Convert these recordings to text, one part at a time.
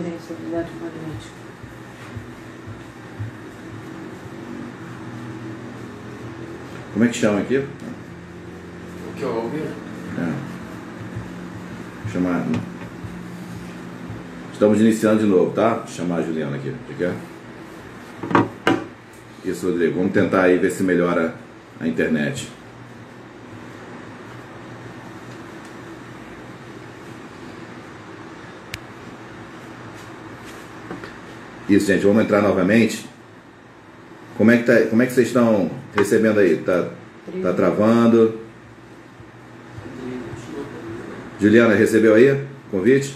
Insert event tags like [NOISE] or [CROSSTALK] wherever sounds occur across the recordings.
interferência eletromagnética. Como é que chama aqui? O que eu ouvi? É. Chamar. Estamos iniciando de novo, tá? Vou chamar a Juliana aqui. Você quer? Isso, Rodrigo. Vamos tentar aí ver se melhora a internet. Isso, gente, vamos entrar novamente. Como é que, tá, como é que vocês estão recebendo aí? Tá, tá travando? Juliana, recebeu aí? Convite?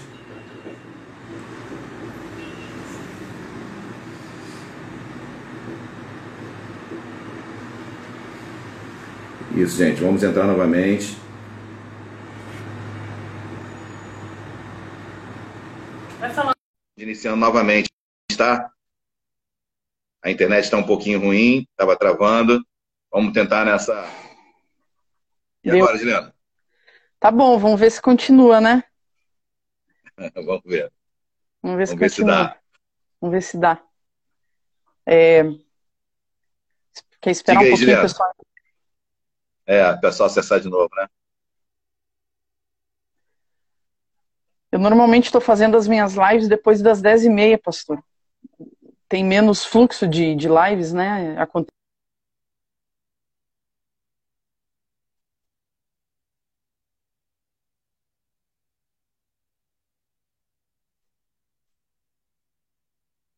Isso, gente, vamos entrar novamente. Iniciando novamente, tá? A internet está um pouquinho ruim, estava travando. Vamos tentar nessa. E Deu. agora, Juliana? Tá bom, vamos ver se continua, né? [LAUGHS] Vamos ver. Vamos ver se Vamos ver se dá. Vamos ver se dá. É... Quer esperar Diga aí, um pouquinho, Juliana. pessoal? É, o pessoal acessar de novo, né? Eu normalmente estou fazendo as minhas lives depois das 10h30, pastor. Tem menos fluxo de, de lives, né? Aconte-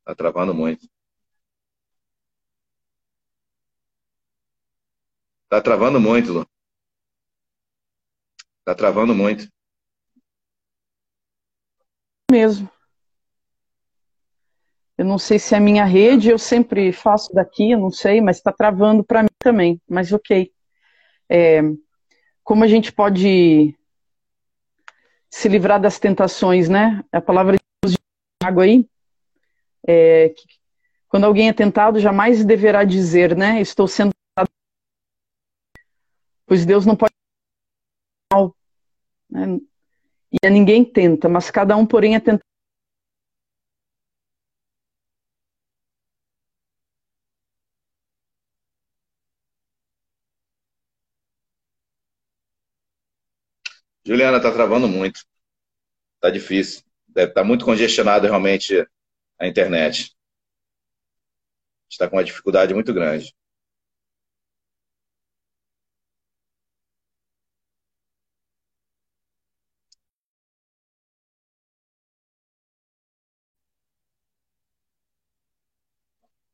Tá travando muito. Tá travando muito, Lu. Tá travando muito. mesmo. Eu não sei se é a minha rede, eu sempre faço daqui, eu não sei, mas está travando para mim também. Mas ok. É, como a gente pode se livrar das tentações, né? A palavra de Deus de água aí, é, que quando alguém é tentado, jamais deverá dizer, né? Estou sendo tentado. Pois Deus não pode né? E a ninguém tenta, mas cada um, porém, é tentado. Juliana, tá travando muito. Tá difícil. Deve estar muito congestionado realmente a internet. Está com uma dificuldade muito grande.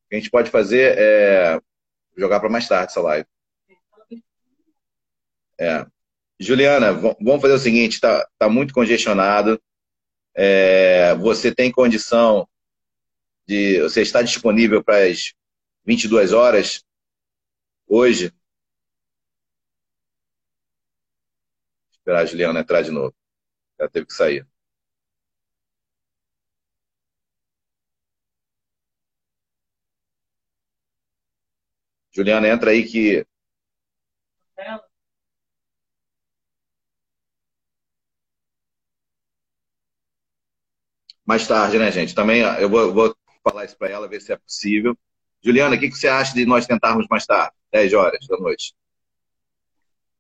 O que a gente pode fazer é jogar para mais tarde essa live. É. Juliana, vamos fazer o seguinte, tá, tá muito congestionado. É, você tem condição de. Você está disponível para as 22 horas hoje? Esperar a Juliana entrar de novo. Ela teve que sair. Juliana, entra aí que mais tarde, né, gente? Também eu vou, vou falar isso para ela, ver se é possível. Juliana, o que, que você acha de nós tentarmos mais tarde? 10 horas da noite.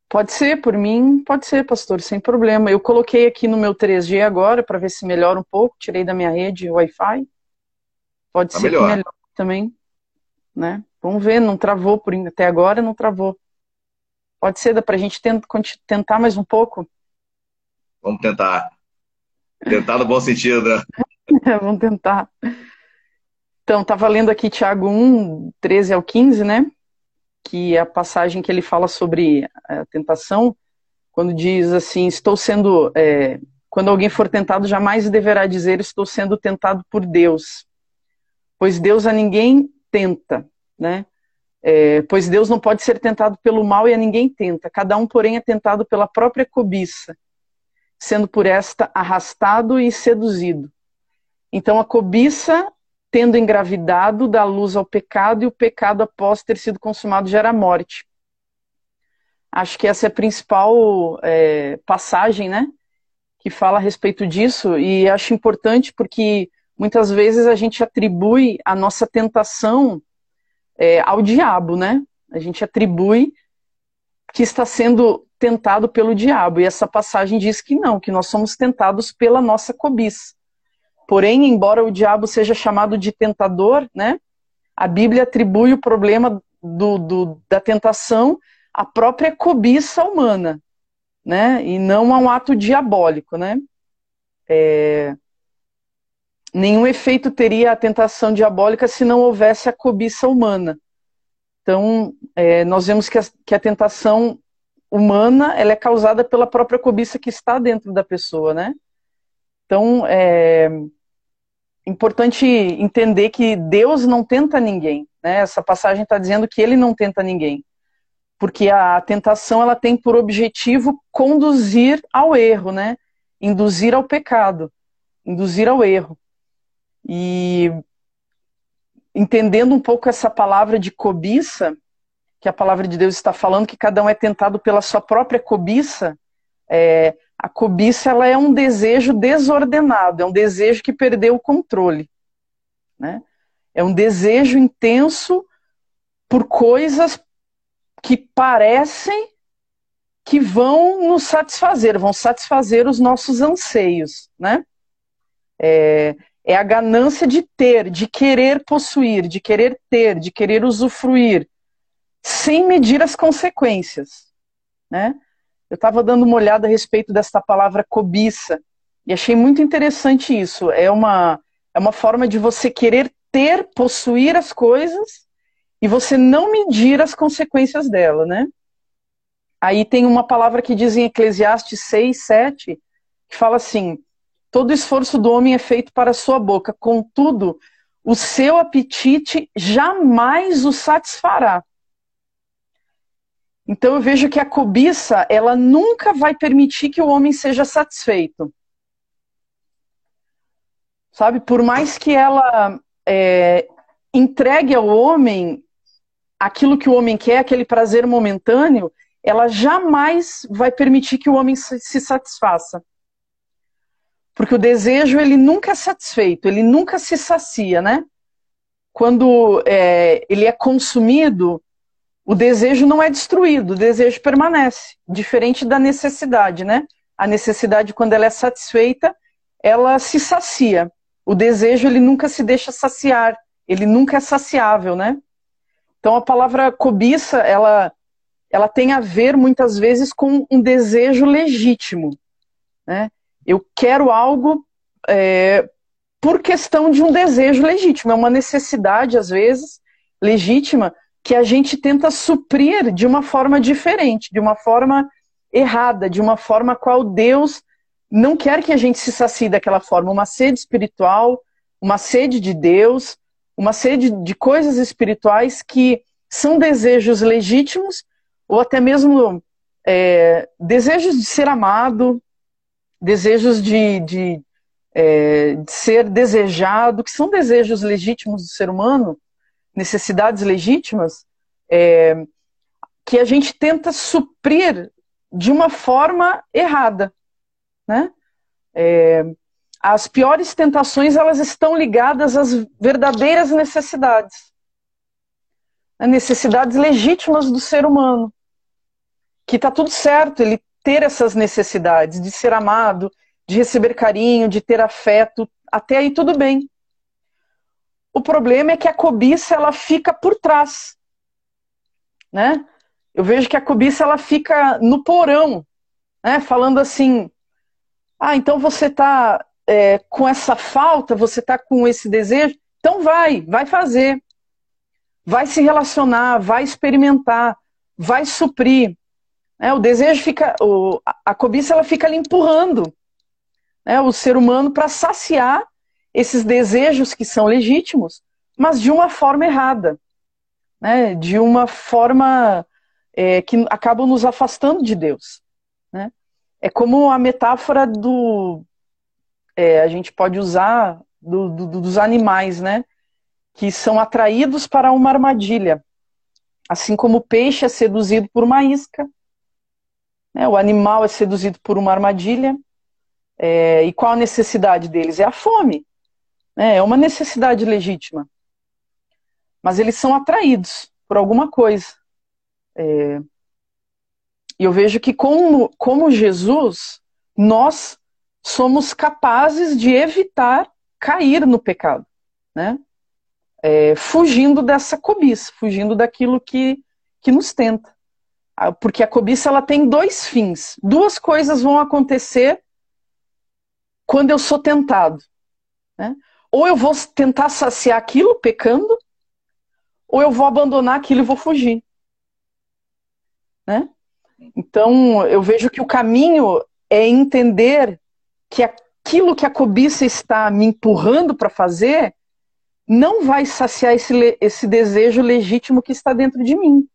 Pode ser, por mim, pode ser, pastor, sem problema. Eu coloquei aqui no meu 3G agora para ver se melhora um pouco. Tirei da minha rede Wi-Fi. Pode Tá ser melhor. que melhore também, né? Vamos ver, não travou por até agora, não travou. Pode ser, dá para a gente tentar mais um pouco. Vamos tentar. Tentar no bom sentido, né? [LAUGHS] Vamos tentar. Então, tá valendo aqui Tiago 1, 13 ao 15, né? Que é a passagem que ele fala sobre a tentação, quando diz assim: Estou sendo. é, quando alguém for tentado, jamais deverá dizer: Estou sendo tentado por Deus. Pois Deus a ninguém tenta, né? É, pois Deus não pode ser tentado pelo mal e a ninguém tenta. Cada um, porém, é tentado pela própria cobiça, sendo por esta arrastado e seduzido. Então, a cobiça, tendo engravidado, dá luz ao pecado, e o pecado, após ter sido consumado, gera morte. Acho que essa é a principal é, passagem, né? Que fala a respeito disso, e acho importante porque muitas vezes a gente atribui a nossa tentação é, ao diabo, né? A gente atribui que está sendo tentado pelo diabo. E essa passagem diz que não, que nós somos tentados pela nossa cobiça. Porém, embora o diabo seja chamado de tentador, né? A Bíblia atribui o problema do, do, da tentação à própria cobiça humana, né? E não a um ato diabólico, né? É... Nenhum efeito teria a tentação diabólica se não houvesse a cobiça humana. Então, é, nós vemos que a, que a tentação humana ela é causada pela própria cobiça que está dentro da pessoa, né? Então, é importante entender que Deus não tenta ninguém, né? Essa passagem está dizendo que Ele não tenta ninguém, porque a tentação ela tem por objetivo conduzir ao erro, né? Induzir ao pecado, induzir ao erro. E entendendo um pouco essa palavra de cobiça, que a palavra de Deus está falando, que cada um é tentado pela sua própria cobiça, é, a cobiça ela é um desejo desordenado, é um desejo que perdeu o controle. Né? É um desejo intenso por coisas que parecem que vão nos satisfazer, vão satisfazer os nossos anseios. Né? É, é a ganância de ter, de querer possuir, de querer ter, de querer usufruir, sem medir as consequências. Né? Eu estava dando uma olhada a respeito desta palavra cobiça e achei muito interessante isso. É uma, é uma forma de você querer ter, possuir as coisas e você não medir as consequências dela, né? Aí tem uma palavra que diz em Eclesiastes 6, 7, que fala assim: Todo esforço do homem é feito para a sua boca, contudo, o seu apetite jamais o satisfará. Então eu vejo que a cobiça, ela nunca vai permitir que o homem seja satisfeito. Sabe, por mais que ela é, entregue ao homem aquilo que o homem quer, aquele prazer momentâneo, ela jamais vai permitir que o homem se satisfaça. Porque o desejo, ele nunca é satisfeito, ele nunca se sacia, né? Quando é, ele é consumido, o desejo não é destruído, o desejo permanece, diferente da necessidade, né? A necessidade, quando ela é satisfeita, ela se sacia. O desejo, ele nunca se deixa saciar, ele nunca é saciável, né? Então, a palavra cobiça, ela, ela tem a ver, muitas vezes, com um desejo legítimo, né? Eu quero algo é, por questão de um desejo legítimo, é uma necessidade, às vezes, legítima, que a gente tenta suprir de uma forma diferente, de uma forma errada, de uma forma qual Deus não quer que a gente se sacie daquela forma. Uma sede espiritual, uma sede de Deus, uma sede de coisas espirituais que são desejos legítimos, ou até mesmo é, desejos de ser amado, desejos de, de, é, de ser desejado, que são desejos legítimos do ser humano, necessidades legítimas, é, que a gente tenta suprir de uma forma errada, né? É, as piores tentações elas estão ligadas às verdadeiras necessidades, né? necessidades legítimas do ser humano, que está tudo certo, ele ter essas necessidades de ser amado, de receber carinho, de ter afeto, até aí tudo bem. O problema é que a cobiça ela fica por trás, né? Eu vejo que a cobiça ela fica no porão, né? Falando assim, ah, então você está é, com essa falta, você está com esse desejo, então vai, vai fazer, vai se relacionar, vai experimentar, vai suprir. É, o desejo fica, o, a cobiça ela fica ali empurrando né, o ser humano para saciar esses desejos que são legítimos, mas de uma forma errada, né, de uma forma é, que acabam nos afastando de Deus. Né? É como a metáfora do. É, a gente pode usar do, do, dos animais, né? Que são atraídos para uma armadilha. Assim como o peixe é seduzido por uma isca, né? O animal é seduzido por uma armadilha. É, e qual a necessidade deles? É a fome. Né? é uma necessidade legítima. Mas eles são atraídos por alguma coisa. É, e eu vejo que, como, como Jesus, nós somos capazes de evitar cair no pecado, né? É, fugindo dessa cobiça, fugindo daquilo que, que nos tenta. Ah, porque a cobiça ela tem dois fins. Duas coisas vão acontecer quando eu sou tentado. Né? Ou eu vou tentar saciar aquilo pecando, ou eu vou abandonar aquilo e vou fugir. Né? Então, eu vejo que o caminho é entender que aquilo que a cobiça está me empurrando para fazer não vai saciar esse, esse desejo legítimo que está dentro de mim,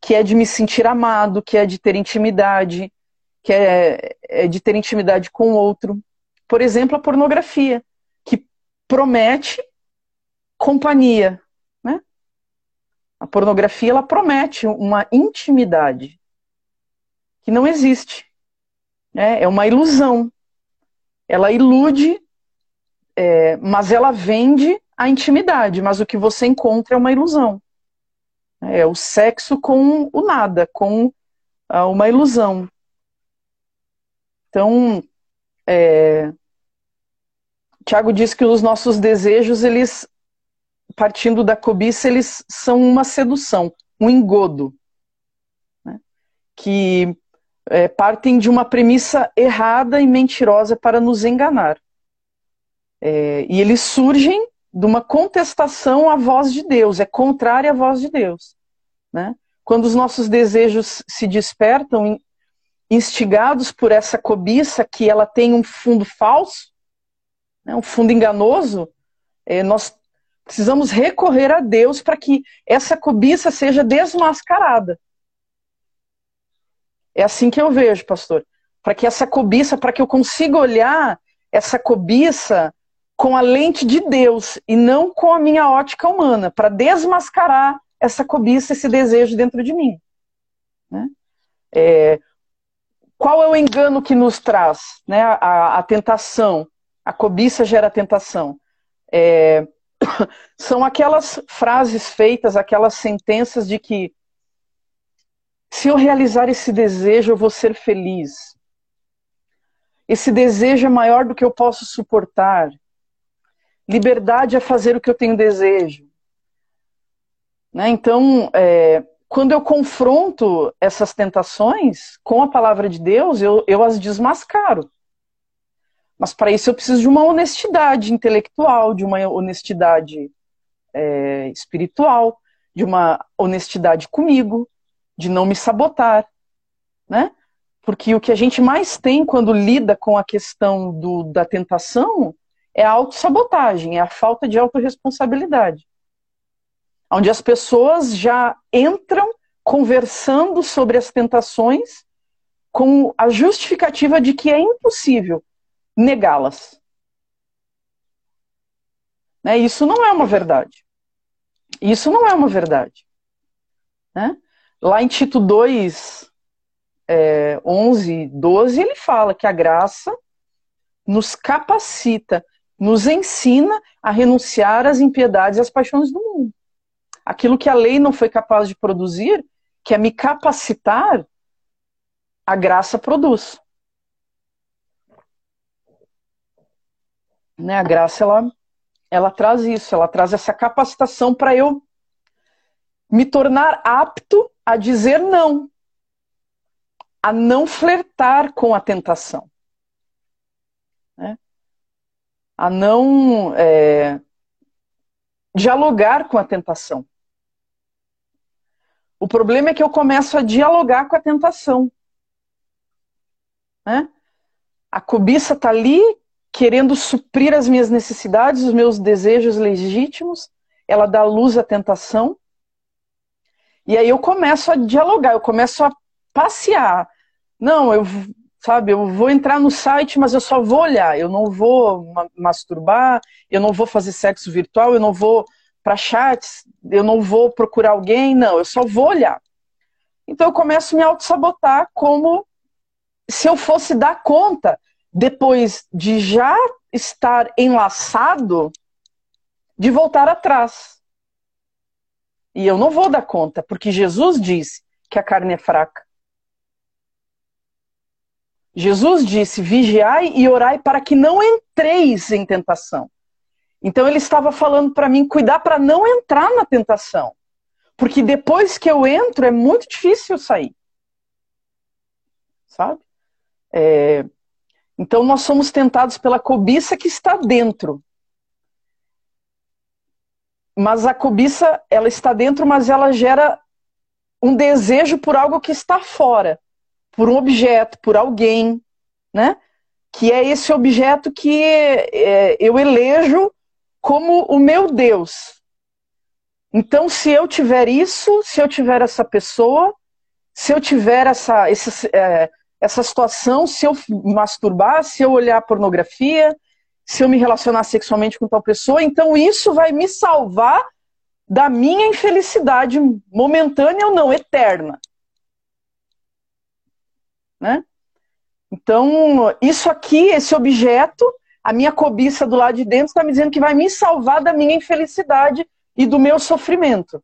que é de me sentir amado, que é de ter intimidade, que é, é de ter intimidade com o outro. Por exemplo, a pornografia, promete companhia, né? A pornografia ela promete uma intimidade que não existe. Né? É uma ilusão. Ela ilude, é, mas ela vende a intimidade, mas o que você encontra é uma ilusão. É o sexo com o nada, com uh, uma ilusão. Então, é, Tiago diz que os nossos desejos, eles, partindo da cobiça, eles são uma sedução, um engodo, né? que é, partem de uma premissa errada e mentirosa para nos enganar. É, e eles surgem de uma contestação à voz de Deus, é contrária à voz de Deus. Né? Quando os nossos desejos se despertam, instigados por essa cobiça que ela tem um fundo falso, né, um fundo enganoso, é, nós precisamos recorrer a Deus para que essa cobiça seja desmascarada. É assim que eu vejo, pastor. Para que essa cobiça, para que eu consiga olhar essa cobiça com a lente de Deus e não com a minha ótica humana, para desmascarar essa cobiça, esse desejo dentro de mim. Né? É, qual é o engano que nos traz? Né? A, a tentação. A cobiça gera tentação. É, [COUGHS] são aquelas frases feitas, aquelas sentenças de que se eu realizar esse desejo, eu vou ser feliz. Esse desejo é maior do que eu posso suportar. Liberdade é fazer o que eu tenho desejo. Né? Então, é, quando eu confronto essas tentações com a palavra de Deus, eu, eu as desmascaro. Mas para isso eu preciso de uma honestidade intelectual, de uma honestidade é, espiritual, de uma honestidade comigo, de não me sabotar, né? Porque o que a gente mais tem quando lida com a questão do, da tentação é a autossabotagem, é a falta de autorresponsabilidade. Onde as pessoas já entram conversando sobre as tentações com a justificativa de que é impossível negá-las. Né? Isso não é uma verdade. Isso não é uma verdade. Né? Lá em Tito 2, é, 11, 12, ele fala que a graça nos capacita, nos ensina a renunciar às impiedades e às paixões do mundo. Aquilo que a lei não foi capaz de produzir, que é me capacitar, a graça produz. Né, a graça ela, ela traz isso, ela traz essa capacitação para eu me tornar apto a dizer não, a não flertar com a tentação, né? a não é, dialogar com a tentação. O problema é que eu começo a dialogar com a tentação. Né? A cobiça está ali querendo suprir as minhas necessidades, os meus desejos legítimos. Ela dá luz à tentação. E aí eu começo a dialogar, eu começo a passear. Não, eu, sabe, eu vou entrar no site, mas eu só vou olhar, eu não vou masturbar, eu não vou fazer sexo virtual, eu não vou para chats, eu não vou procurar alguém, não, eu só vou olhar. Então eu começo a me auto-sabotar como se eu fosse dar conta, depois de já estar enlaçado de voltar atrás. E eu não vou dar conta, porque Jesus disse que a carne é fraca. Jesus disse: vigiai e orai para que não entreis em tentação. Então ele estava falando para mim cuidar para não entrar na tentação. Porque depois que eu entro é muito difícil sair. Sabe? É... Então nós somos tentados pela cobiça que está dentro. Mas a cobiça, ela está dentro, mas ela gera um desejo por algo que está fora por um objeto, por alguém, né? Que é esse objeto que é, eu elejo como o meu Deus. Então, se eu tiver isso, se eu tiver essa pessoa, se eu tiver essa, esse, é, essa situação, se eu masturbar, se eu olhar pornografia, se eu me relacionar sexualmente com tal pessoa, então isso vai me salvar da minha infelicidade momentânea ou não, eterna. Né? Então, isso aqui, esse objeto, a minha cobiça do lado de dentro está me dizendo que vai me salvar da minha infelicidade e do meu sofrimento.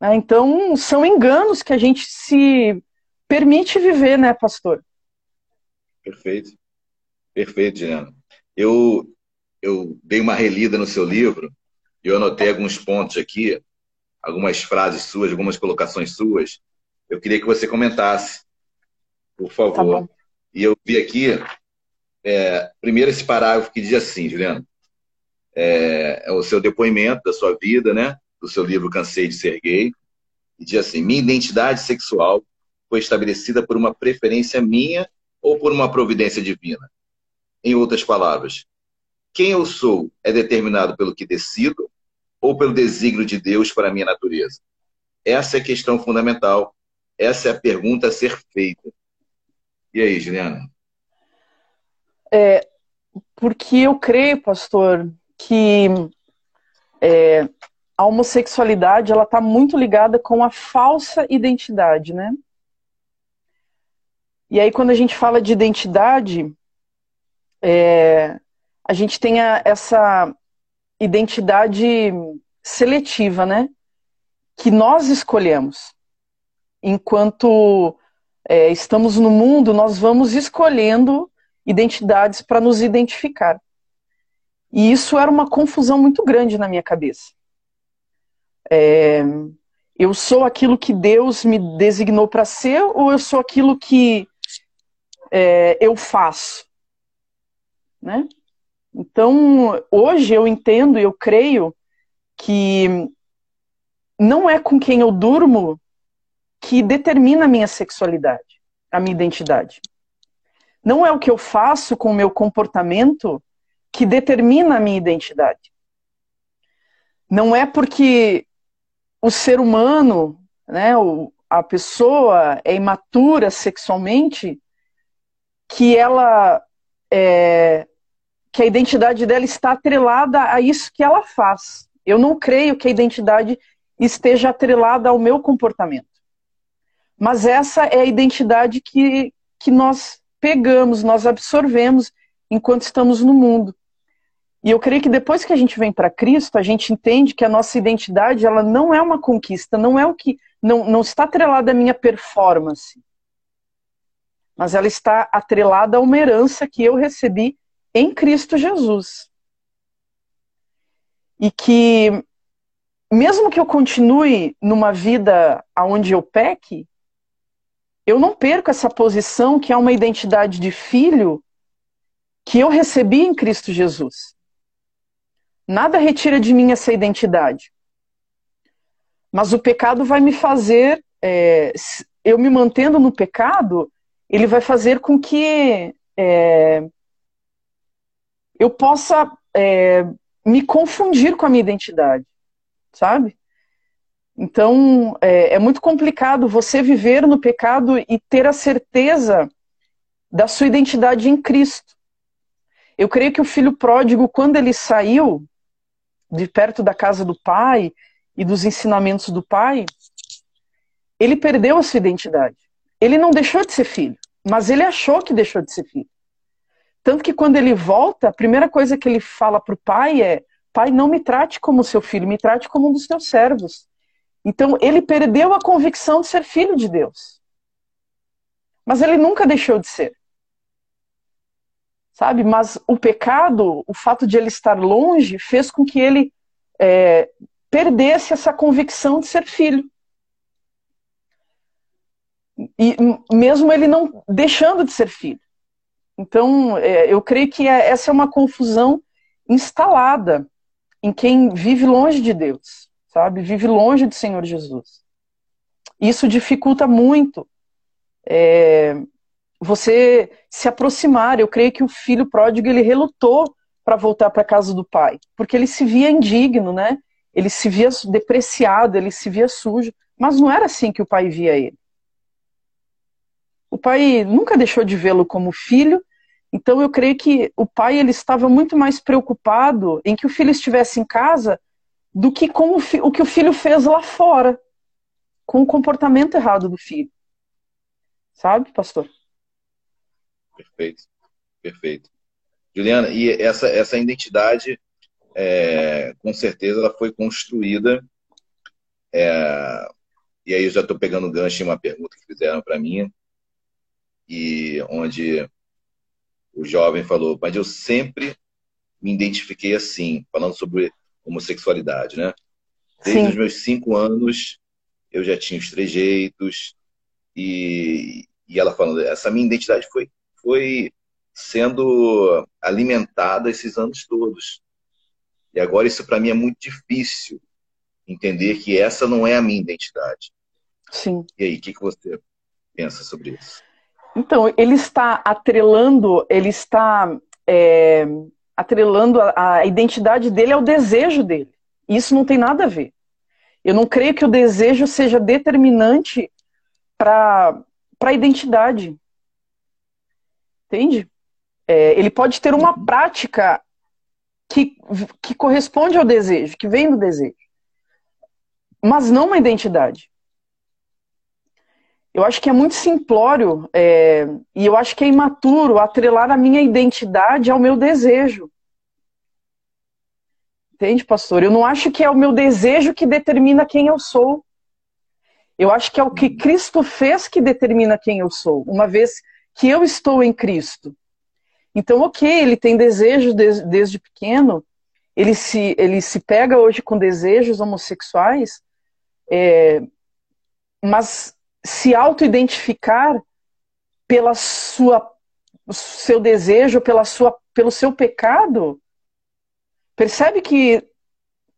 Né? Então, são enganos que a gente se permite viver, né, pastor? Perfeito. Perfeito, Juliana. Eu, eu dei uma relida no seu livro e eu anotei alguns pontos aqui, algumas frases suas, algumas colocações suas, eu queria que você comentasse, por favor. Tá e eu vi aqui, é, primeiro esse parágrafo que diz assim, Juliano, é, é, o seu depoimento da sua vida, né? Do seu livro Cansei de Ser Gay. E diz assim: minha identidade sexual foi estabelecida por uma preferência minha ou por uma providência divina. Em outras palavras, quem eu sou é determinado pelo que decido ou pelo desígnio de Deus para a minha natureza? Essa é a questão fundamental essa é a pergunta a ser feita. E aí, Juliana? É, porque eu creio, pastor, que é, a homossexualidade ela está muito ligada com a falsa identidade, né? E aí, quando a gente fala de identidade, é, a gente tem a, essa identidade seletiva, né? Que nós escolhemos enquanto é, estamos no mundo, nós vamos escolhendo identidades para nos identificar. E isso era uma confusão muito grande na minha cabeça. É, eu sou aquilo que Deus me designou para ser ou eu sou aquilo que é, eu faço? Né? Então, hoje eu entendo e eu creio que não é com quem eu durmo que determina a minha sexualidade, a minha identidade. Não é o que eu faço com o meu comportamento que determina a minha identidade. Não é porque o ser humano, né, a pessoa é imatura sexualmente que ela é, que a identidade dela está atrelada a isso que ela faz. Eu não creio que a identidade esteja atrelada ao meu comportamento. Mas essa é a identidade que, que nós pegamos, nós absorvemos enquanto estamos no mundo. E eu creio que depois que a gente vem para Cristo, a gente entende que a nossa identidade ela não é uma conquista, não é o que não, não está atrelada à minha performance, mas ela está atrelada a uma herança que eu recebi em Cristo Jesus. E que mesmo que eu continue numa vida onde eu peque, eu não perco essa posição que é uma identidade de filho que eu recebi em Cristo Jesus. Nada retira de mim essa identidade. Mas o pecado vai me fazer, é, eu me mantendo no pecado, ele vai fazer com que é, eu possa é, me confundir com a minha identidade, sabe? Então, é, é, muito complicado você viver no pecado e ter a certeza da sua identidade em Cristo. Eu creio que o filho pródigo, quando ele saiu de perto da casa do pai e dos ensinamentos do pai, ele perdeu a sua identidade. Ele não deixou de ser filho, mas ele achou que deixou de ser filho. tanto que quando ele volta, a primeira coisa que ele fala para o pai é: Pai, não me trate como seu filho, me trate como um dos teus servos. Então, ele perdeu a convicção de ser filho de Deus. Mas ele nunca deixou de ser. Sabe? Mas o pecado, o fato de ele estar longe, fez com que ele é, perdesse essa convicção de ser filho. E mesmo ele não deixando de ser filho. Então, é, eu creio que é, essa é uma confusão instalada em quem vive longe de Deus, sabe? Vive longe do Senhor Jesus. Isso dificulta muito é, você se aproximar. Eu creio que o filho pródigo ele relutou para voltar para casa do pai, porque ele se via indigno, né? Ele se via depreciado, ele se via sujo, mas não era assim que o pai via ele. O pai nunca deixou de vê-lo como filho então eu creio que o pai ele estava muito mais preocupado em que o filho estivesse em casa do que com o, o que o filho fez lá fora, com o comportamento errado do filho. Sabe, pastor? Perfeito, perfeito. Juliana, e essa, essa identidade, é, com certeza, ela foi construída. É, e aí eu já estou pegando gancho em uma pergunta que fizeram para mim, e onde o jovem falou, mas eu sempre me identifiquei assim, falando sobre homossexualidade, né? Desde Sim. os meus cinco anos, eu já tinha os trejeitos, e, e ela falando, essa minha identidade foi, foi sendo alimentada esses anos todos. E agora isso para mim é muito difícil entender que essa não é a minha identidade. Sim. E aí, o que, que você pensa sobre isso? Então, ele está atrelando, ele está é, atrelando a, a, identidade dele ao desejo dele. Isso não tem nada a ver. Eu não creio que o desejo seja determinante para a identidade. Entende? É, ele pode ter uma prática que, que corresponde ao desejo, que vem do desejo, mas não uma identidade. Eu acho que é muito simplório é, e eu acho que é imaturo atrelar a minha identidade ao meu desejo. Entende, pastor? Eu não acho que é o meu desejo que determina quem eu sou. Eu acho que é o que Cristo fez que determina quem eu sou, uma vez que eu estou em Cristo. Então, ok, ele tem desejos desde, desde pequeno, ele se, ele se pega hoje com desejos homossexuais, é, mas se auto-identificar pela sua seu desejo, pela sua, pelo seu pecado, percebe que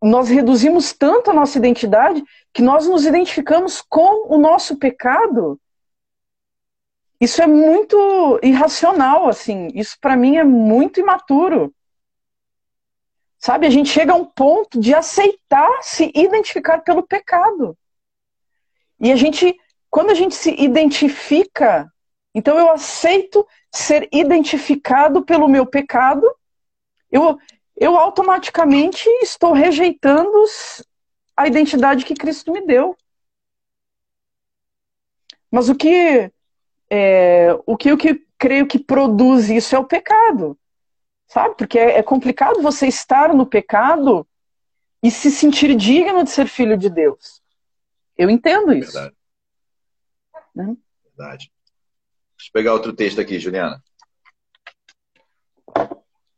nós reduzimos tanto a nossa identidade que nós nos identificamos com o nosso pecado. Isso é muito irracional, assim. Isso para mim é muito imaturo. Sabe, a gente chega a um ponto de aceitar se identificar pelo pecado. E a gente quando a gente se identifica, então eu aceito ser identificado pelo meu pecado, eu, eu automaticamente estou rejeitando a identidade que Cristo me deu. Mas o que é, o que eu que creio que produz isso é o pecado, sabe? Porque é, é complicado você estar no pecado e se sentir digno de ser filho de Deus. Eu entendo isso. Verdade. Né? Verdade. Deixa eu pegar outro texto aqui, Juliana.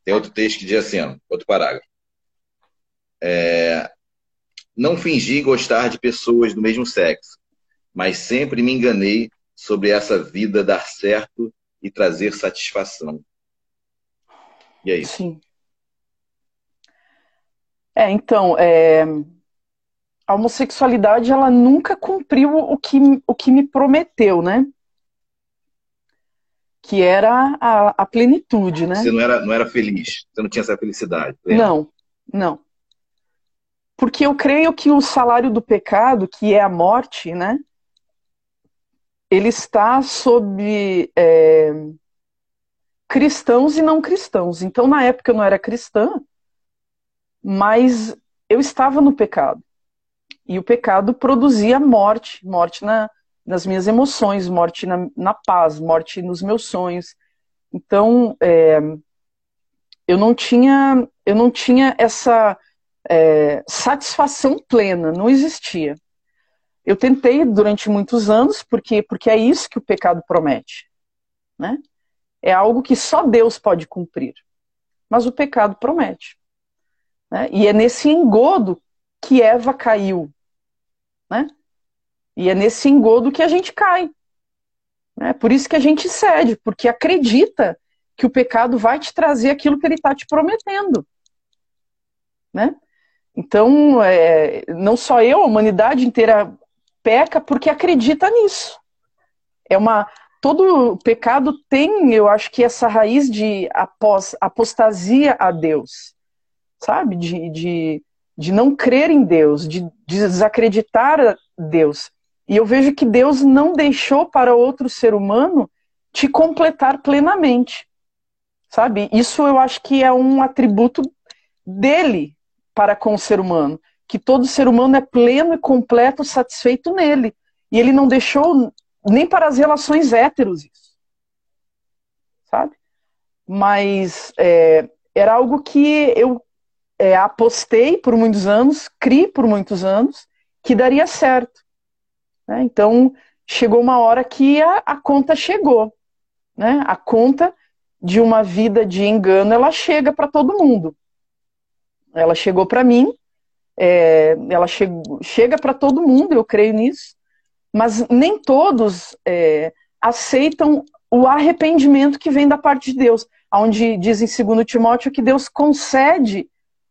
Tem outro texto que diz assim, outro parágrafo. É, não fingi gostar de pessoas do mesmo sexo, mas sempre me enganei sobre essa vida dar certo e trazer satisfação. E aí? Sim. É, então, é, a homossexualidade ela nunca cumpriu o que, o que me prometeu, né? Que era a, a plenitude, né? Você não era, não era feliz, você não tinha essa felicidade. Lembra? Não, não. Porque eu creio que o salário do pecado, que é a morte, né? Ele está sob é, cristãos e não cristãos. Então, na época eu não era cristã, mas eu estava no pecado. E o pecado produzia morte, morte na, nas minhas emoções, morte na, na paz, morte nos meus sonhos. Então, é, eu não tinha, eu não tinha essa é, satisfação plena, não existia. Eu tentei durante muitos anos, porque, porque é isso que o pecado promete. Né? É algo que só Deus pode cumprir. Mas o pecado promete. Né? E é nesse engodo que Eva caiu. Né? E é nesse engodo que a gente cai. Né? Por isso que a gente cede, porque acredita que o pecado vai te trazer aquilo que ele está te prometendo. Né? Então, é, não só eu, a humanidade inteira peca porque acredita nisso. É uma todo pecado tem, eu acho que essa raiz de apos, apostasia a Deus, sabe? De, de, de não crer em Deus, de, de desacreditar Deus. E eu vejo que Deus não deixou para outro ser humano te completar plenamente. Sabe? Isso eu acho que é um atributo dele para com o ser humano que todo ser humano é pleno e completo, satisfeito nele. E ele não deixou nem para as relações héteros isso. Sabe? Mas é, era algo que eu é, apostei por muitos anos, criei por muitos anos, que daria certo. Né? Então, chegou uma hora que a, a conta chegou. Né? A conta de uma vida de engano, ela chega para todo mundo. Ela chegou para mim é, ela che chega para todo mundo, eu creio nisso, mas nem todos é, aceitam o arrependimento que vem da parte de Deus, onde diz em 2 Timóteo que Deus concede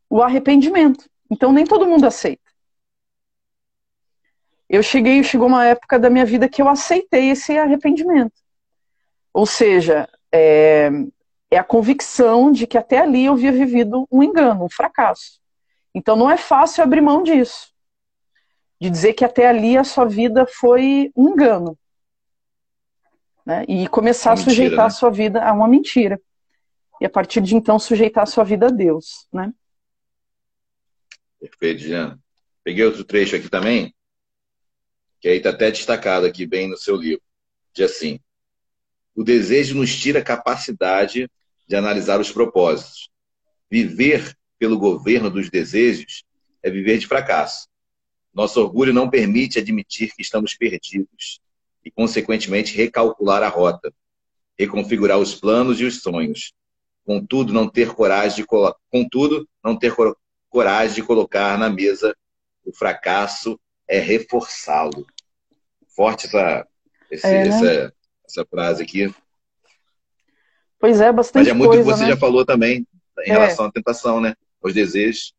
o arrependimento. Então nem todo mundo aceita. Eu cheguei, chegou uma época da minha vida que eu aceitei esse arrependimento. Ou seja, é, é a convicção de que até ali eu havia vivido um engano, um fracasso. Então não é fácil abrir mão disso. De dizer que até ali a sua vida foi um engano. Né? E começar mentira, a sujeitar né? a sua vida a uma mentira. E a partir de então sujeitar a sua vida a Deus. Né? Perfeito, Jean. Peguei outro trecho aqui também, que aí está até destacado aqui bem no seu livro. Diz assim: O desejo nos tira a capacidade de analisar os propósitos. Viver pelo governo dos desejos é viver de fracasso. Nosso orgulho não permite admitir que estamos perdidos e, consequentemente, recalcular a rota, reconfigurar os planos e os sonhos. Contudo, não ter coragem de contudo, não ter coragem de colocar na mesa o fracasso é reforçá-lo. Forte essa, esse, é, né? essa, essa frase aqui. Pois é, bastante Mas é muito coisa, que você né? já falou também em é. relação à tentação, né? Os desejos.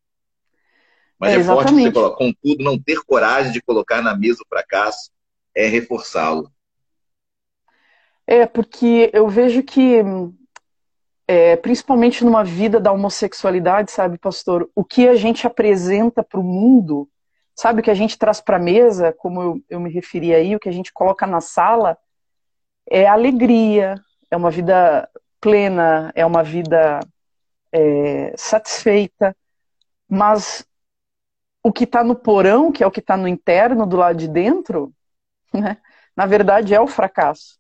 Mas é, é forte você coloca, contudo, não ter coragem de colocar na mesa o fracasso é reforçá-lo. É, porque eu vejo que, é, principalmente numa vida da homossexualidade, sabe, pastor, o que a gente apresenta para o mundo, sabe, o que a gente traz para a mesa, como eu, eu me referi aí, o que a gente coloca na sala, é alegria, é uma vida plena, é uma vida é, satisfeita, mas o que está no porão, que é o que está no interno, do lado de dentro, né, na verdade é o fracasso,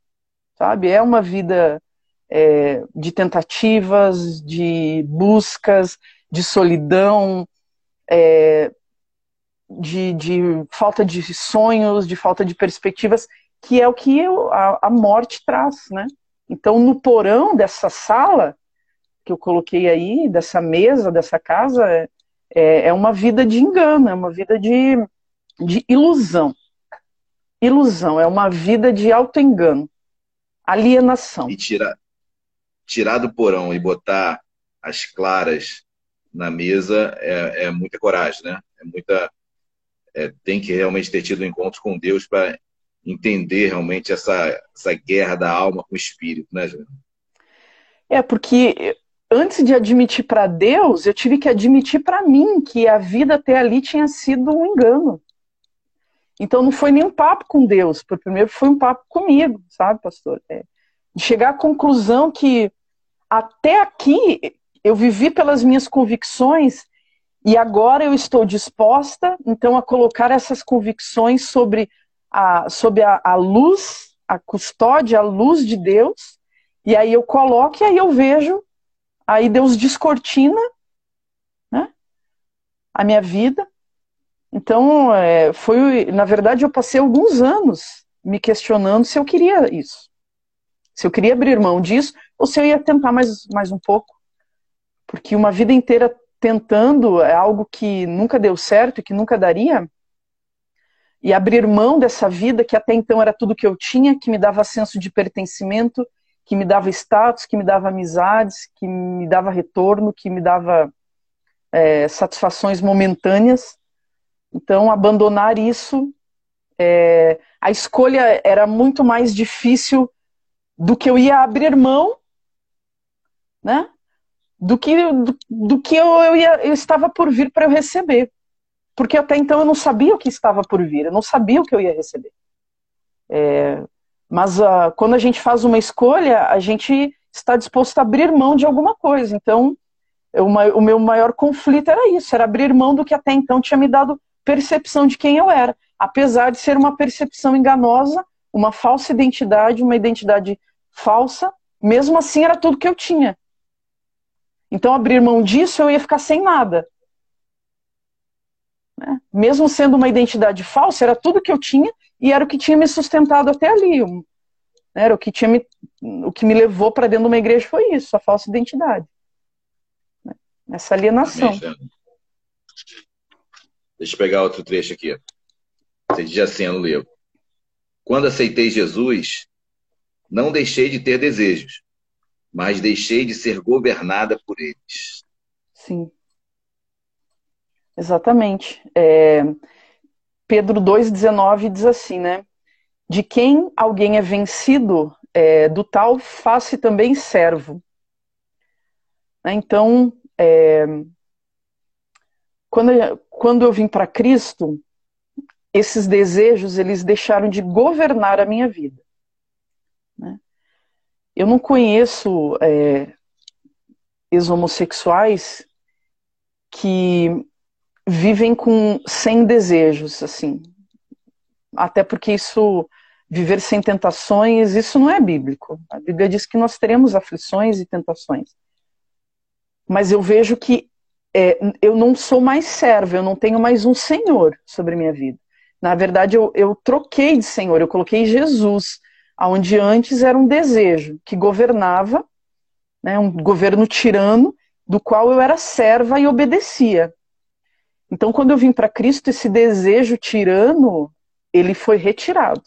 sabe? É uma vida é, de tentativas, de buscas, de solidão, é, de, de, falta de sonhos, de falta de perspectivas, que é o que a, a morte traz, né? Então, no porão dessa sala, que eu coloquei aí, dessa mesa, dessa casa, é, é uma vida de engano, é uma vida de, de ilusão. Ilusão, é uma vida de auto-engano, alienação. E tirar, tirar do porão e botar as claras na mesa é, é muita coragem, né? É muita. É, tem que realmente ter tido um encontro com Deus para entender realmente essa, essa guerra da alma com o espírito, né, Juliana? É, porque antes de admitir para Deus, eu tive que admitir para mim que a vida até ali tinha sido um engano. Então não foi nem um papo com Deus, por primeiro foi um papo comigo, sabe, pastor? É, chegar à conclusão que até aqui eu vivi pelas minhas convicções e agora eu estou disposta, então, a colocar essas convicções sobre a, sobre a, a luz, a custódia, a luz de Deus, E aí eu coloco e aí eu vejo, aí Deus descortina né, a minha vida. Então, é, foi, na verdade, eu passei alguns anos me questionando se eu queria isso. Se eu queria abrir mão disso, ou se eu ia tentar mais, mais um pouco. Porque uma vida inteira tentando é algo que nunca deu certo e que nunca daria, e abrir mão dessa vida que até então era tudo que eu tinha, que me dava senso de pertencimento, que me dava status, que me dava amizades, que me dava retorno, que me dava é, satisfações momentâneas. Então, abandonar isso, é, a escolha era muito mais difícil do que eu ia abrir mão, né? Do que, do, do que eu, eu, ia, eu estava por vir para eu receber. Porque até então eu não sabia o que estava por vir, eu não sabia o que eu ia receber. É, mas uh, quando a gente faz uma escolha, a gente está disposto a abrir mão de alguma coisa. Então, eu, o meu maior conflito era isso, era abrir mão do que até então tinha me dado percepção de quem eu era. Apesar de ser uma percepção enganosa, uma falsa identidade, uma identidade falsa, mesmo assim era tudo que eu tinha. Então, abrir mão disso, eu ia ficar sem nada. Né? Mesmo sendo uma identidade falsa, era tudo que eu tinha e era o que tinha me sustentado até ali. Era o que, tinha me, o que me levou para dentro de uma igreja foi isso, a falsa identidade. Essa alienação. Deixa eu pegar outro trecho aqui. Você diz assim no livro. Quando aceitei Jesus, não deixei de ter desejos, mas deixei de ser governada por eles. Sim. Exatamente. É, Pedro 2,19 diz assim, né? De quem alguém é vencido, é, do tal faça também servo. Né, então, é, quando, quando eu vim para Cristo, esses desejos eles deixaram de governar a minha vida. Né? Eu não conheço é, ex-homossexuais que vivem com sem desejos, assim. Até porque isso, viver sem tentações, isso não é bíblico. A Bíblia diz que nós teremos aflições e tentações. Mas eu vejo que é, eu não sou mais servo, eu não tenho mais um Senhor sobre minha vida. Na verdade, eu, eu troquei de Senhor, eu coloquei Jesus, aonde antes era um desejo que governava, né, um governo tirano, do qual eu era serva e obedecia. Então, quando eu vim para Cristo, esse desejo tirano, ele foi retirado.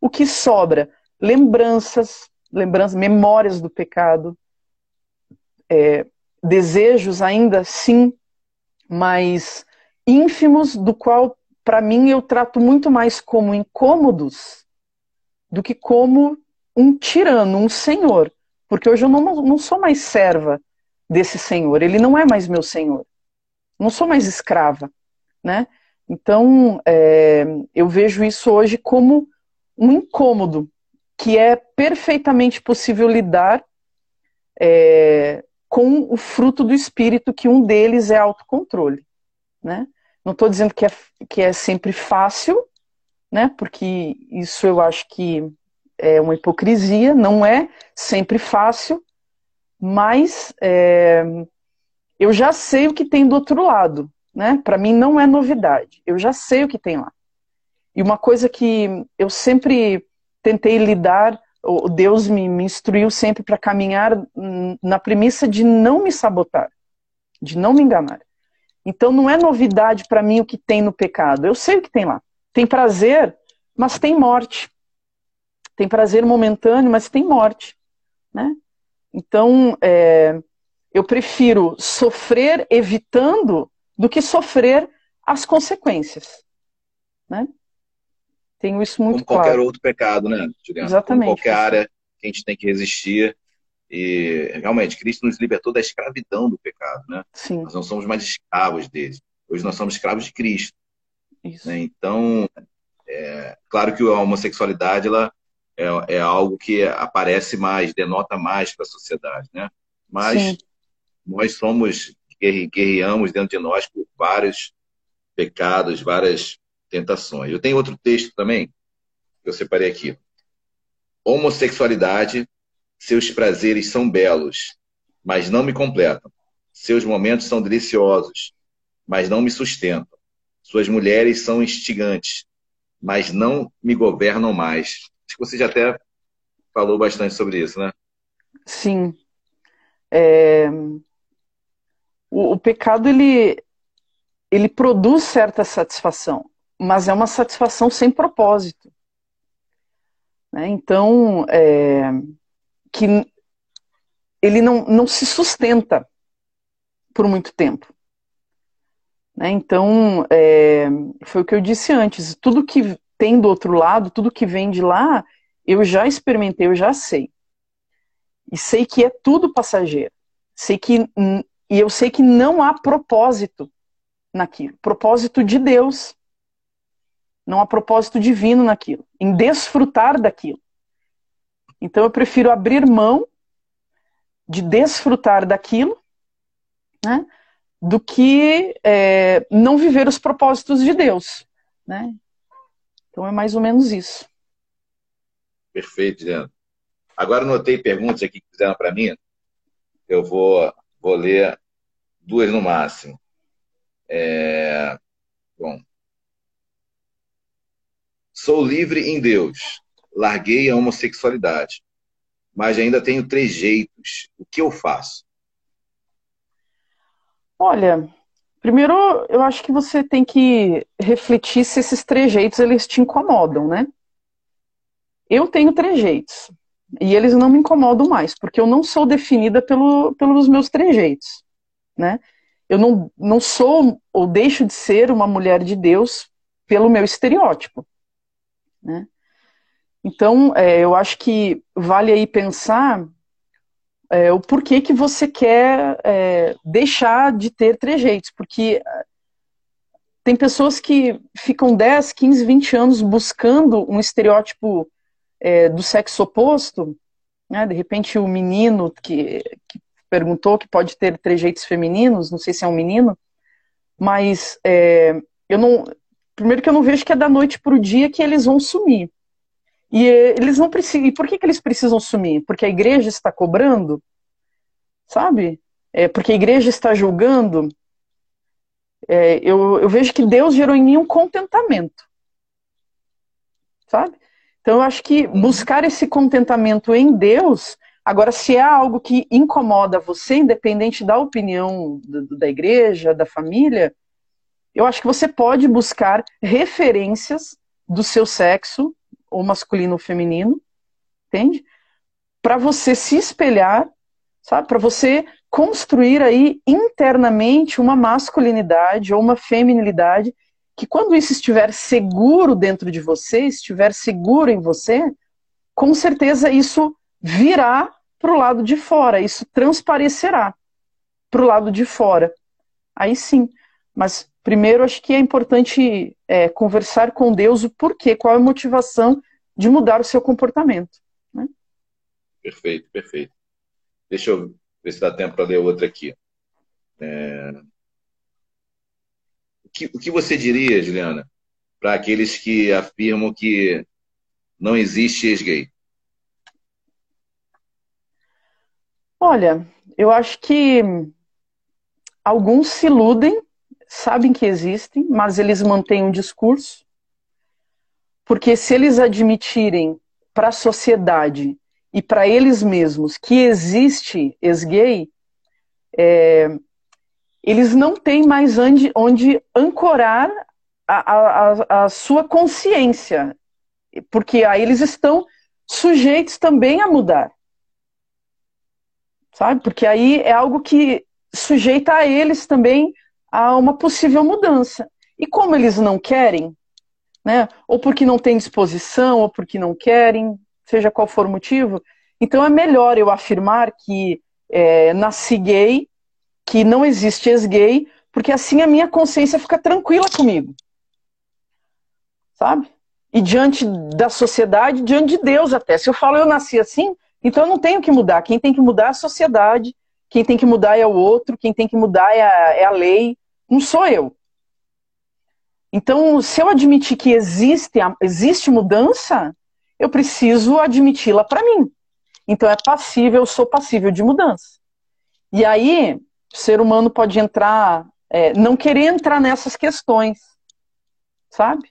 O que sobra? Lembranças, lembranças, memórias do pecado, é, desejos ainda sim, mas ínfimos, do qual, para mim, eu trato muito mais como incômodos do que como um tirano, um senhor. Porque hoje eu não, não sou mais serva desse senhor, ele não é mais meu senhor não sou mais escrava, né? Então, é, eu vejo isso hoje como um incômodo que é perfeitamente possível lidar é, com o fruto do espírito, que um deles é autocontrole, né? Não estou dizendo que é, que é sempre fácil, né? Porque isso eu acho que é uma hipocrisia, não é sempre fácil, mas é, eu já sei o que tem do outro lado, né? Para mim não é novidade. Eu já sei o que tem lá. E uma coisa que eu sempre tentei lidar, Deus me, me instruiu sempre para caminhar na premissa de não me sabotar, de não me enganar. Então não é novidade para mim o que tem no pecado. Eu sei o que tem lá. Tem prazer, mas tem morte. Tem prazer momentâneo, mas tem morte, né? Então, é, eu prefiro sofrer evitando do que sofrer as consequências. Né? Tenho isso muito Como qualquer claro. outro pecado, né, Juliana? Exatamente. Como qualquer área que a gente tem que resistir. E realmente, Cristo nos libertou da escravidão do pecado, né? Sim. Nós não somos mais escravos dele. Hoje nós somos escravos de Cristo. Isso. Né? Então, é, claro que a homossexualidade ela é, é, algo que aparece mais, denota mais para a sociedade, né? Mas Sim nós somos, guerreamos dentro de nós por vários pecados, várias tentações. Eu tenho outro texto também, que eu separei aqui. Homossexualidade Seus prazeres são belos, mas não me completam. Seus momentos são deliciosos, mas não me sustentam. Suas mulheres são instigantes, mas não me governam mais. Acho que você já até falou bastante sobre isso, né? Sim. É... O, o pecado, ele, ele produz certa satisfação, mas é uma satisfação sem propósito. Né? Então, é... que ele não, não se sustenta por muito tempo. Né? Então, é, foi o que eu disse antes: tudo que tem do outro lado, tudo que vem de lá, eu já experimentei, eu já sei. E sei que é tudo passageiro. Sei que e eu sei que não há propósito naquilo, propósito de Deus. Não há propósito divino naquilo, em desfrutar daquilo. Então eu prefiro abrir mão de desfrutar daquilo, né, do que é, não viver os propósitos de Deus, né? Então é mais ou menos isso. Perfeito, Diana. Agora notei perguntas aqui que fizeram para mim. Eu vou, vou ler duas no máximo. É... Bom. Sou livre em Deus. Larguei a homossexualidade. Mas ainda tenho trejeitos. O que eu faço? Olha, primeiro eu acho que você tem que refletir se esses trejeitos eles te incomodam, né? Eu tenho trejeitos. E eles não me incomodam mais, porque eu não sou definida pelo, pelos meus trejeitos, né? Eu não, não sou ou deixo de ser uma mulher de Deus pelo meu estereótipo, né? Então, é, eu acho que vale aí pensar é, o porquê que você quer é, deixar de ter trejeitos, porque é, tem pessoas que ficam 10, 15, 20 anos buscando um estereótipo é, do sexo oposto, né? de repente o menino que, que, perguntou que pode ter trejeitos femininos, não sei se é um menino, mas é, eu não. Primeiro que eu não vejo que é da noite para o dia que eles vão sumir. E eles não precisam. E por que, que eles precisam sumir? Porque a igreja está cobrando, sabe? É, porque a igreja está julgando. É, eu, eu vejo que Deus gerou em mim um contentamento, sabe? Então, eu acho que buscar esse contentamento em Deus, agora, se é algo que incomoda você, independente da opinião da igreja, da família, eu acho que você pode buscar referências do seu sexo, ou masculino ou feminino, entende? Para você se espelhar, sabe? Para você construir aí internamente uma masculinidade ou uma feminilidade que quando isso estiver seguro dentro de você, estiver seguro em você, com certeza isso virá para o lado de fora, isso transparecerá para o lado de fora. Aí sim. Mas primeiro acho que é importante é, conversar com Deus o porquê, qual é a motivação de mudar o seu comportamento. Né? Perfeito, perfeito. Deixa eu ver se dá tempo para ler outra aqui. É que, o que você diria, Juliana, para aqueles que afirmam que não existe ex-gay? Olha, eu acho que alguns se iludem, sabem que existem, mas eles mantêm um discurso, porque se eles admitirem para a sociedade e para eles mesmos que existe ex-gay, é, eles não têm mais onde, onde ancorar a, a, a sua consciência, porque aí eles estão sujeitos também a mudar. Sabe? Porque aí é algo que sujeita a eles também a uma possível mudança. E como eles não querem, né? Ou porque não têm disposição, ou porque não querem, seja qual for o motivo, então é melhor eu afirmar que é, nasci gay que não existe ex-gay, porque assim a minha consciência fica tranquila comigo. Sabe? E diante da sociedade, diante de Deus até. Se eu falo eu nasci assim, então eu não tenho que mudar. Quem tem que mudar é a sociedade, quem tem que mudar é o outro, quem tem que mudar é a, é a lei, não sou eu. Então, se eu admitir que existe, existe mudança, eu preciso admiti-la para mim. Então é passível, eu sou passível de mudança. E aí, o ser humano pode entrar, é, não querer entrar nessas questões, sabe?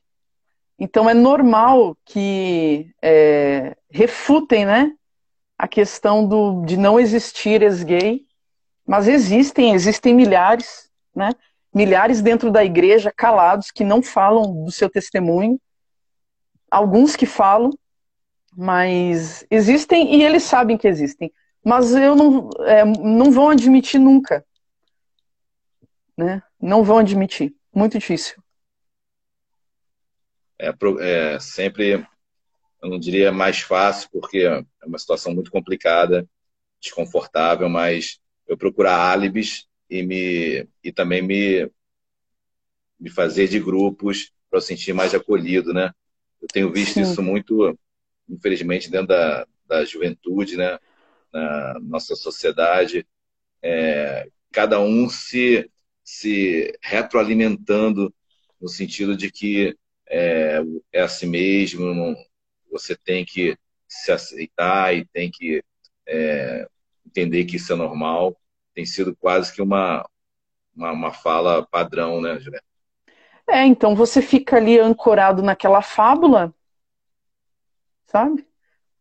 Então é normal que é, refutem, né, a questão do, de não existir ex-gay, mas existem, existem milhares, né, milhares dentro da igreja calados que não falam do seu testemunho, alguns que falam, mas existem e eles sabem que existem, mas eu não, é, não vão admitir nunca, né? Não vão admitir, muito difícil. É, é sempre, eu não diria mais fácil, porque é uma situação muito complicada, desconfortável, mas eu procurar álibis e me e também me me fazer de grupos para eu sentir mais acolhido, né? Eu tenho visto Sim. isso muito, infelizmente, dentro da, da juventude, né? Na nossa sociedade, é, cada um se se retroalimentando no sentido de que é, é assim mesmo, não, você tem que se aceitar e tem que é, entender que isso é normal. Tem sido quase que uma, uma, uma fala padrão, né, Juliana? É, então você fica ali ancorado naquela fábula, sabe?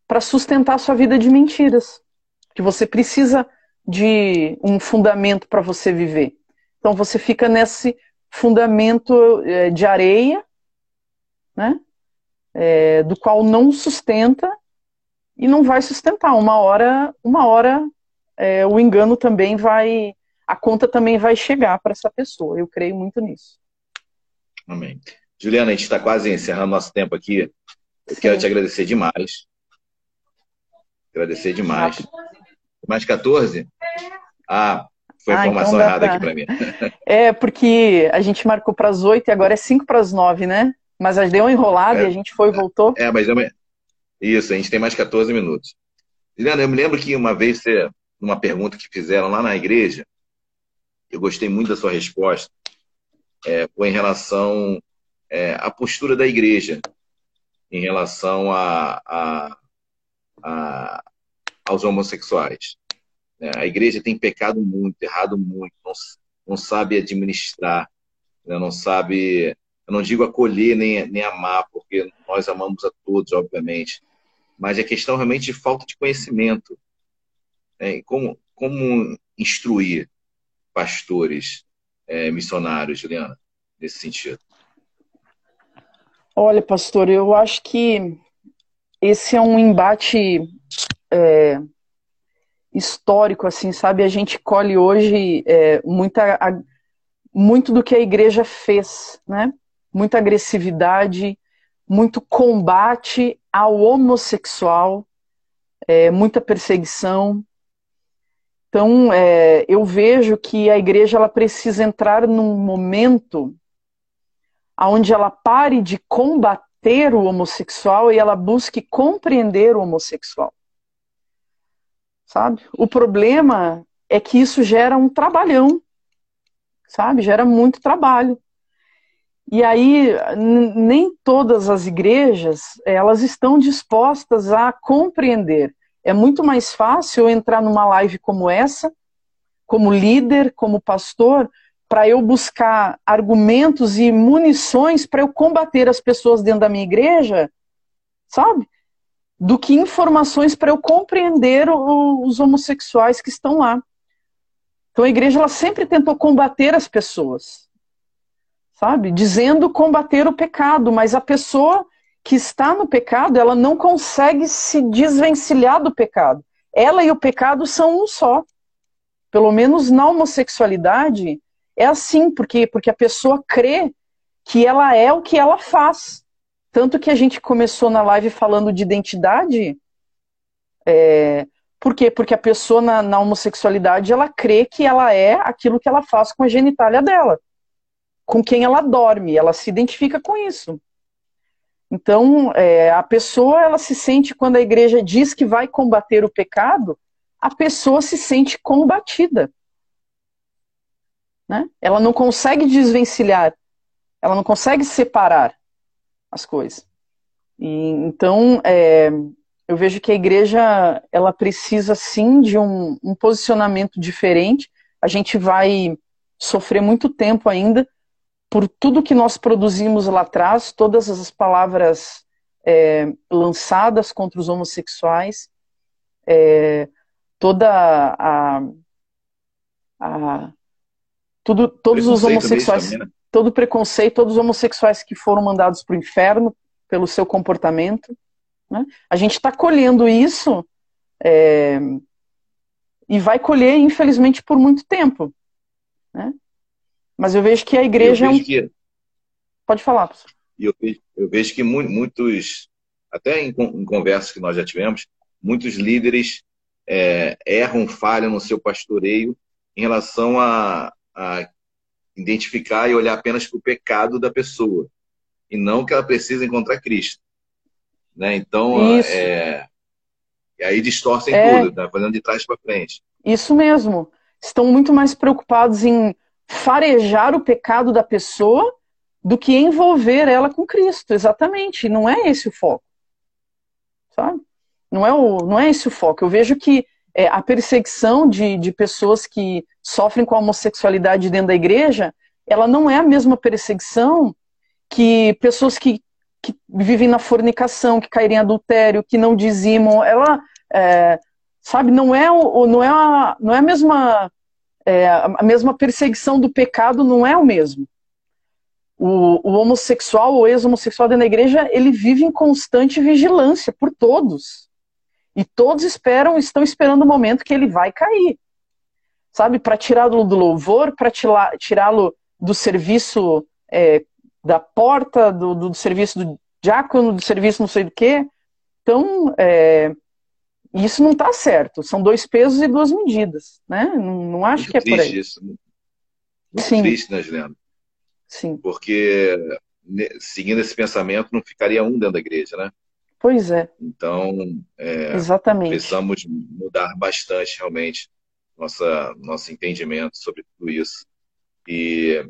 Para sustentar a sua vida de mentiras. Que você precisa de um fundamento para você viver. Então você fica nesse fundamento é, de areia, né? É, do qual não sustenta e não vai sustentar. Uma hora, uma hora é, o engano também vai, a conta também vai chegar para essa pessoa. Eu creio muito nisso. Amém. Juliana, a gente está quase encerrando nosso tempo aqui. Eu Sim. quero te agradecer demais. Agradecer demais. Mais 14? Ah, foi a ah, informação então errada pra... aqui para mim. [LAUGHS] É, porque a gente marcou para as 8 e agora é 5 para as 9, né? Mas a gente deu uma enrolada é, e a gente foi e voltou. É, mas é uma... isso, a gente tem mais 14 minutos. Juliana, eu me lembro que uma vez você numa pergunta que fizeram lá na igreja, eu gostei muito da sua resposta, é, foi em relação é, à postura da igreja, em relação a, a, a aos homossexuais. É, a igreja tem pecado muito, errado muito, não, não sabe administrar, né, não sabe, eu não digo acolher nem, nem amar, porque nós amamos a todos, obviamente, mas é questão realmente de falta de conhecimento. É, como, como instruir pastores, é, missionários, Juliana, nesse sentido? Olha, pastor, eu acho que esse é um embate é, histórico, assim, sabe? A gente colhe hoje é, muita, a, muito do que a igreja fez, né? Muita agressividade, muito combate ao homossexual, é, muita perseguição, então, é, eu vejo que a igreja ela precisa entrar num momento onde ela pare de combater o homossexual e ela busque compreender o homossexual. Sabe? O problema é que isso gera um trabalhão, sabe? Gera muito trabalho. E aí, nem todas as igrejas, elas estão dispostas a compreender. É muito mais fácil eu entrar numa live como essa, como líder, como pastor, para eu buscar argumentos e munições para eu combater as pessoas dentro da minha igreja, sabe? Do que informações para eu compreender os homossexuais que estão lá. Então a igreja ela sempre tentou combater as pessoas, sabe? Dizendo combater o pecado, mas a pessoa que está no pecado, ela não consegue se desvencilhar do pecado. Ela e o pecado são um só. Pelo menos na homossexualidade é assim, porque porque a pessoa crê que ela é o que ela faz. Tanto que a gente começou na live falando de identidade. É, por quê? Porque a pessoa na, na homossexualidade ela crê que ela é aquilo que ela faz com a genitália dela, com quem ela dorme, ela se identifica com isso. Então, é, a pessoa, ela se sente, quando a igreja diz que vai combater o pecado, a pessoa se sente combatida. Né? Ela não consegue desvencilhar, ela não consegue separar as coisas. E, então, é, eu vejo que a igreja ela precisa sim de um, um posicionamento diferente. A gente vai sofrer muito tempo ainda por tudo que nós produzimos lá atrás, todas as palavras é, lançadas contra os homossexuais, é, toda a, a tudo, todos os homossexuais, também, né? Todo preconceito, todos os homossexuais que foram mandados para o inferno pelo seu comportamento. Né? A gente está colhendo isso é, e vai colher, infelizmente, por muito tempo. Né? Mas eu vejo que a igreja. é um... que... Pode falar, professor. Eu vejo, eu vejo que muitos, até em, em, conversas que nós já tivemos, muitos líderes é, erram, falham no seu pastoreio em relação a, a identificar e olhar apenas para o pecado da pessoa e não que ela precisa encontrar Cristo. Né? Então, é, e aí distorcem é, tudo, tá fazendo de trás para frente. Isso mesmo. Estão muito mais preocupados em farejar o pecado da pessoa do que envolver ela com Cristo. Exatamente. Não é esse o foco. Sabe? Não é, o, não é esse o foco. Eu vejo que é, a perseguição de, de pessoas que sofrem com a homossexualidade dentro da igreja, ela não é a mesma perseguição que pessoas que, que vivem na fornicação, que caírem em adultério, que não dizimam, ela, é, sabe, não é, o, não é, a, não é a mesma é, a mesma perseguição do pecado não é o mesmo. O, o homossexual ou ex-homossexual dentro da igreja, ele vive em constante vigilância por todos. E todos esperam, estão esperando o momento que ele vai cair. Sabe, para tirá-lo do louvor, para tirá-lo do serviço é, da porta, do, do, serviço do diácono, do serviço não sei do quê. Então, é, isso não está certo. São dois pesos e duas medidas. Né? Não, não acho Muito que é por aí. Isso. Muito Sim. triste, né, Juliana? Sim. Porque seguindo esse pensamento, não ficaria um dentro da igreja, né? Pois é. Então, é, Exatamente. precisamos mudar bastante, realmente, nossa, nosso entendimento sobre tudo isso. E,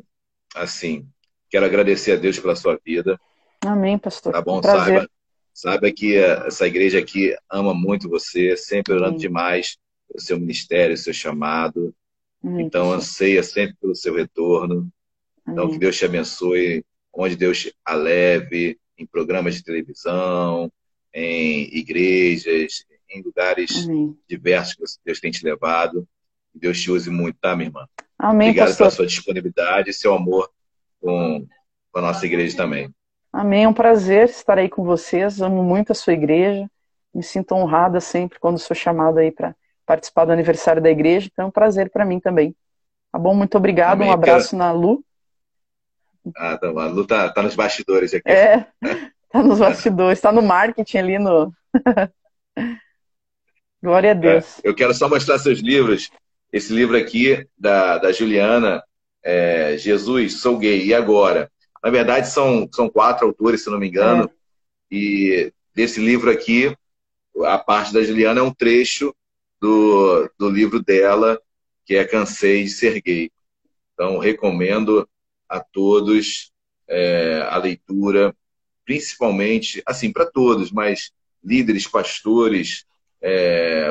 assim, quero agradecer a Deus pela sua vida. Amém, pastor. Tá bom? Um saiba, saiba que essa igreja aqui ama muito você, sempre orando Amém. demais pelo seu ministério, seu chamado. Amém, então, pastor. anseia sempre pelo seu retorno. Então, que Deus te abençoe, onde Deus te aleve, em programas de televisão, em igrejas, em lugares Amém. diversos que Deus tem te levado. Que Deus te use muito, tá, minha irmã? Amém, Obrigado pastor. pela sua disponibilidade e seu amor com, com a nossa igreja também. Amém, é um prazer estar aí com vocês. Amo muito a sua igreja. Me sinto honrada sempre quando sou chamada aí para participar do aniversário da igreja. Então é um prazer para mim também. Tá bom? Muito obrigado. Amém. Um abraço na Lu. Ah, tá, a Lu tá, tá nos bastidores aqui. É. [LAUGHS] Tá nos bastidores, está no marketing ali no. [LAUGHS] Glória a Deus. É, eu quero só mostrar seus livros. Esse livro aqui, da, da Juliana, é, Jesus, Sou Gay, e agora? Na verdade, são, são quatro autores, se não me engano. É. E desse livro aqui, a parte da Juliana é um trecho do, do livro dela, que é Cansei de Ser Gay. Então, recomendo a todos é, a leitura principalmente, assim, para todos, mas líderes, pastores, é,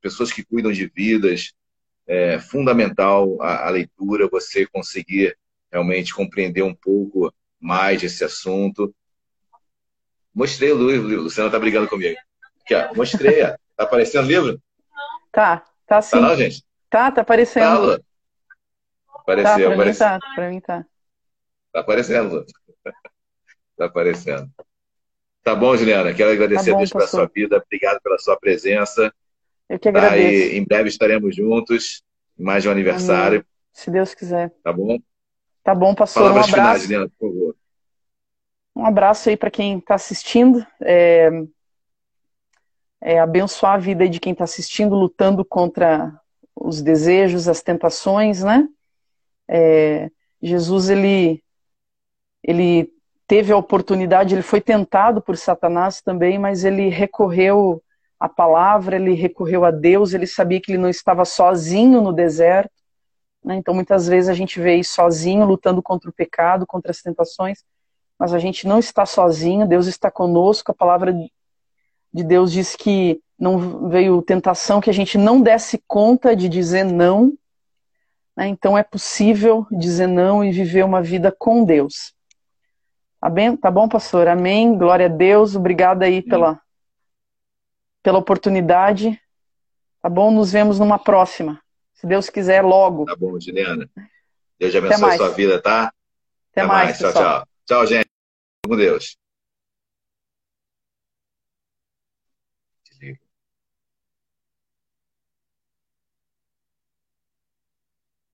pessoas que cuidam de vidas, é fundamental a, a, leitura, você conseguir realmente compreender um pouco mais esse assunto. Mostrei o livro, Luciana tá brigando comigo. Aqui, ó, mostrei, ó. Tá aparecendo o livro? Tá, tá sim. Tá não, gente? Tá, tá aparecendo. Tá, apareceu, tá, pra apareceu. Mim tá, pra mim tá. Tá aparecendo, Está aparecendo. Tá bom, Juliana. Quero agradecer tá bom, a Deus pela sua vida. Obrigado pela sua presença. Eu que agradeço. Tá, e em breve estaremos juntos. Mais um aniversário. Amém. Se Deus quiser. Tá bom? Tá bom, pastor. Palavras um abraço. Finais, Juliana, por favor. Um abraço aí para quem está assistindo. É... é... abençoar a vida de quem está assistindo, lutando contra os desejos, as tentações, né? É... Jesus, ele, ele teve a oportunidade, ele foi tentado por Satanás também, mas ele recorreu à palavra, ele recorreu a Deus, ele sabia que ele não estava sozinho no deserto. Né? Então, muitas vezes a gente vê isso sozinho, lutando contra o pecado, contra as tentações, mas a gente não está sozinho, Deus está conosco, a palavra de Deus diz que não veio tentação que a gente não desse conta de dizer não. Né? Então é possível dizer não e viver uma vida com Deus. Tá, bem? tá bom, pastor? Amém. Glória a Deus. Obrigada aí pela, pela oportunidade. Tá bom? Nos vemos numa próxima. Se Deus quiser, logo. Tá bom, Juliana. Deus abençoe a sua vida, tá? Até, Até mais. mais. Tchau, tchau. Tchau, gente. Com Deus.